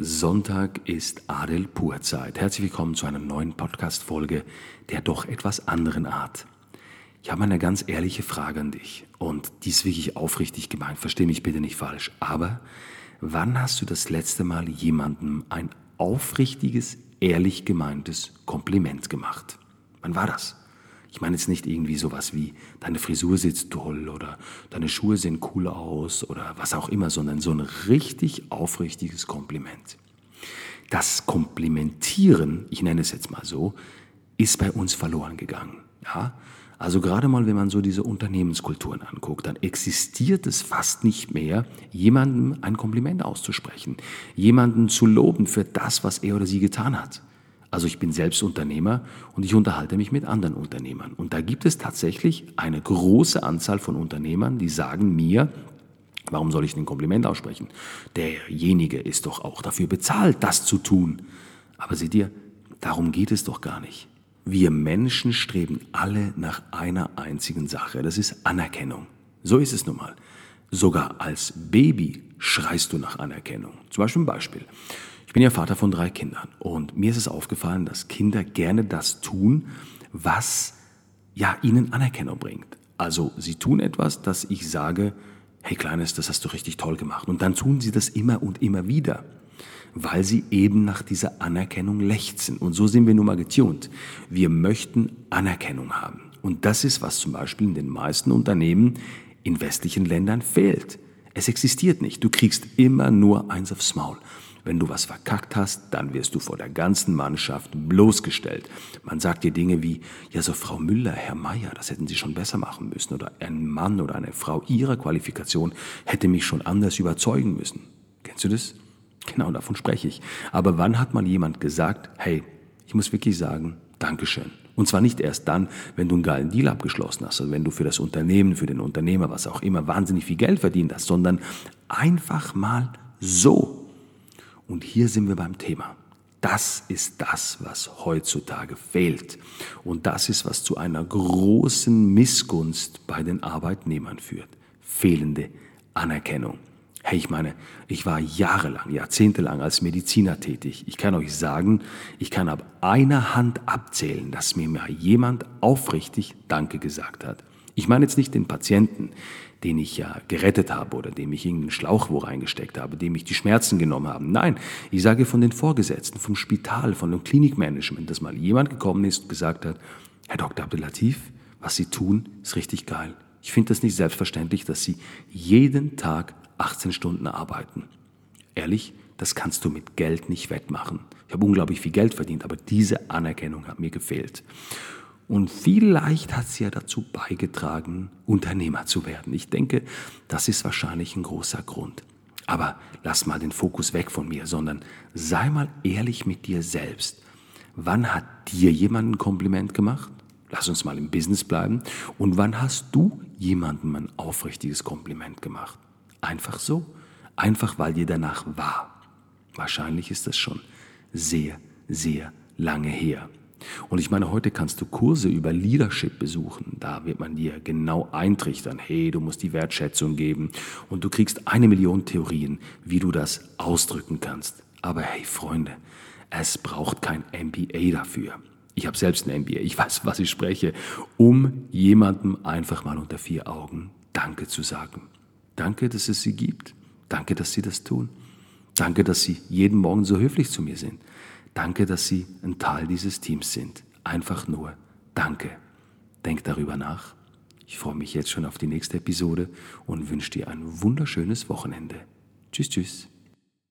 Sonntag ist Adel Purzeit. Herzlich willkommen zu einer neuen Podcast-Folge der doch etwas anderen Art. Ich habe eine ganz ehrliche Frage an dich und die ist wirklich aufrichtig gemeint. Versteh mich bitte nicht falsch. Aber wann hast du das letzte Mal jemandem ein aufrichtiges, ehrlich gemeintes Kompliment gemacht? Wann war das? Ich meine jetzt nicht irgendwie sowas wie, deine Frisur sitzt toll oder deine Schuhe sehen cool aus oder was auch immer, sondern so ein richtig aufrichtiges Kompliment. Das Komplimentieren, ich nenne es jetzt mal so, ist bei uns verloren gegangen. Ja? Also gerade mal, wenn man so diese Unternehmenskulturen anguckt, dann existiert es fast nicht mehr, jemandem ein Kompliment auszusprechen, jemanden zu loben für das, was er oder sie getan hat. Also ich bin selbst Unternehmer und ich unterhalte mich mit anderen Unternehmern. Und da gibt es tatsächlich eine große Anzahl von Unternehmern, die sagen mir, warum soll ich ein Kompliment aussprechen? Derjenige ist doch auch dafür bezahlt, das zu tun. Aber seht ihr, darum geht es doch gar nicht. Wir Menschen streben alle nach einer einzigen Sache, das ist Anerkennung. So ist es nun mal. Sogar als Baby schreist du nach Anerkennung. Zum Beispiel ein Beispiel. Ich bin ja Vater von drei Kindern und mir ist es aufgefallen, dass Kinder gerne das tun, was ja ihnen Anerkennung bringt. Also sie tun etwas, dass ich sage, hey Kleines, das hast du richtig toll gemacht. Und dann tun sie das immer und immer wieder, weil sie eben nach dieser Anerkennung lechzen. Und so sind wir nun mal getunt. Wir möchten Anerkennung haben. Und das ist, was zum Beispiel in den meisten Unternehmen in westlichen Ländern fehlt. Es existiert nicht. Du kriegst immer nur eins aufs Maul. Wenn du was verkackt hast, dann wirst du vor der ganzen Mannschaft bloßgestellt. Man sagt dir Dinge wie, ja, so Frau Müller, Herr Meier, das hätten Sie schon besser machen müssen. Oder ein Mann oder eine Frau Ihrer Qualifikation hätte mich schon anders überzeugen müssen. Kennst du das? Genau, davon spreche ich. Aber wann hat mal jemand gesagt, hey, ich muss wirklich sagen, Dankeschön. Und zwar nicht erst dann, wenn du einen geilen Deal abgeschlossen hast, also wenn du für das Unternehmen, für den Unternehmer, was auch immer, wahnsinnig viel Geld verdient hast, sondern einfach mal so. Und hier sind wir beim Thema. Das ist das, was heutzutage fehlt. Und das ist, was zu einer großen Missgunst bei den Arbeitnehmern führt. Fehlende Anerkennung. Hey, ich meine, ich war jahrelang, jahrzehntelang als Mediziner tätig. Ich kann euch sagen, ich kann ab einer Hand abzählen, dass mir mal jemand aufrichtig Danke gesagt hat. Ich meine jetzt nicht den Patienten, den ich ja gerettet habe oder dem ich irgendeinen Schlauch wo reingesteckt habe, dem ich die Schmerzen genommen habe. Nein, ich sage von den Vorgesetzten, vom Spital, von dem Klinikmanagement, dass mal jemand gekommen ist und gesagt hat, Herr Dr. Abdelatif, was Sie tun, ist richtig geil. Ich finde das nicht selbstverständlich, dass Sie jeden Tag 18 Stunden arbeiten. Ehrlich, das kannst du mit Geld nicht wettmachen. Ich habe unglaublich viel Geld verdient, aber diese Anerkennung hat mir gefehlt. Und vielleicht hat sie ja dazu beigetragen, Unternehmer zu werden. Ich denke, das ist wahrscheinlich ein großer Grund. Aber lass mal den Fokus weg von mir, sondern sei mal ehrlich mit dir selbst. Wann hat dir jemand ein Kompliment gemacht? Lass uns mal im Business bleiben. Und wann hast du jemandem ein aufrichtiges Kompliment gemacht? Einfach so. Einfach weil dir danach war. Wahrscheinlich ist das schon sehr, sehr lange her. Und ich meine, heute kannst du Kurse über Leadership besuchen. Da wird man dir genau eintrichtern, hey, du musst die Wertschätzung geben. Und du kriegst eine Million Theorien, wie du das ausdrücken kannst. Aber hey, Freunde, es braucht kein MBA dafür. Ich habe selbst ein MBA, ich weiß, was ich spreche, um jemandem einfach mal unter vier Augen Danke zu sagen. Danke, dass es sie gibt. Danke, dass sie das tun. Danke, dass sie jeden Morgen so höflich zu mir sind. Danke, dass Sie ein Teil dieses Teams sind. Einfach nur Danke. Denk darüber nach. Ich freue mich jetzt schon auf die nächste Episode und wünsche dir ein wunderschönes Wochenende. Tschüss, tschüss.